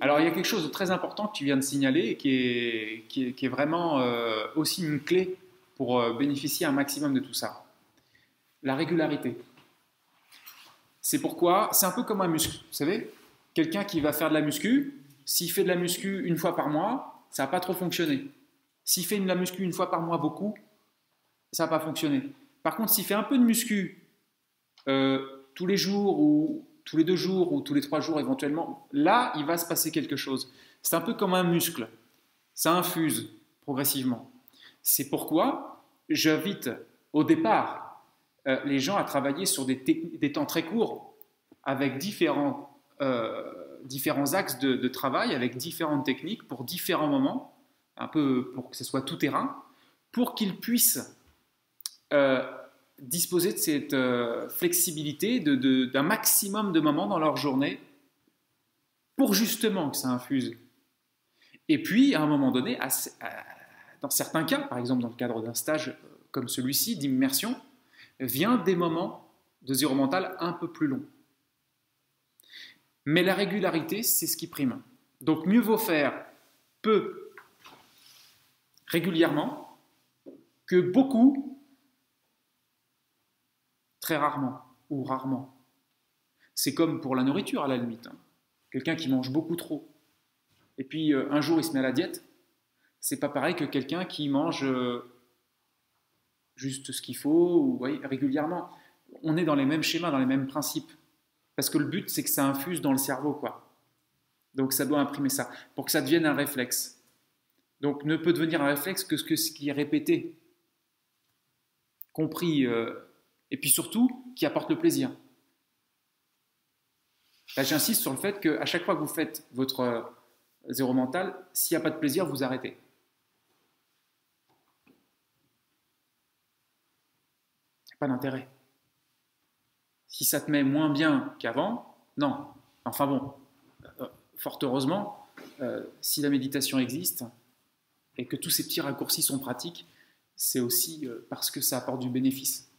Alors il y a quelque chose de très important que tu viens de signaler qui est, vraiment euh, aussi une clé pour euh, bénéficier un maximum de tout ça. La régularité. C'est pourquoi, c'est un peu comme un muscle, vous savez Quelqu'un qui va faire de la muscu, s'il fait de la muscu une fois par mois, ça va pas trop fonctionner. S'il fait de la muscu une fois par mois beaucoup, ça va pas fonctionner. Par contre, s'il fait un peu de muscu euh, tous les jours ou tous les deux jours ou tous les trois jours éventuellement, là, il va se passer quelque chose. C'est un peu comme un muscle. Ça infuse progressivement. C'est pourquoi j'invite au départ euh, les gens à travailler sur des, temps très courts avec différents, euh, différents axes de, travail, avec différentes techniques pour différents moments, un peu pour que ce soit tout terrain, pour qu'ils puissent euh, disposer de cette euh, flexibilité d'un maximum de moments dans leur journée pour justement que ça infuse. Et puis, à un moment donné, dans certains cas, par exemple dans le cadre d'un stage euh, comme celui-ci d'immersion, vient des moments de zéro mental un peu plus longs. Mais la régularité, c'est ce qui prime. Donc mieux vaut faire peu régulièrement que beaucoup Très rarement ou rarement. C'est comme pour la nourriture à la limite. Hein. Quelqu'un qui mange beaucoup trop. Et puis euh, un jour il se met à la diète. C'est pas pareil que quelqu'un qui mange euh, juste ce qu'il faut ou régulièrement. On est dans les mêmes schémas, dans les mêmes principes. Parce que le but c'est que ça infuse dans le cerveau quoi. Donc ça doit imprimer ça pour que ça devienne un réflexe. Donc ne peut devenir un réflexe que ce, qui est répété, compris. Euh, et puis surtout qui apporte le plaisir. Là, j'insiste sur le fait qu'à chaque fois que vous faites votre euh, zéro mental, s'il n'y a pas de plaisir, vous arrêtez. Pas d'intérêt. Si ça te met moins bien qu'avant, non. Enfin bon, euh, fort heureusement, euh, si la méditation existe et que tous ces petits raccourcis sont pratiques, c'est aussi parce que ça apporte du bénéfice.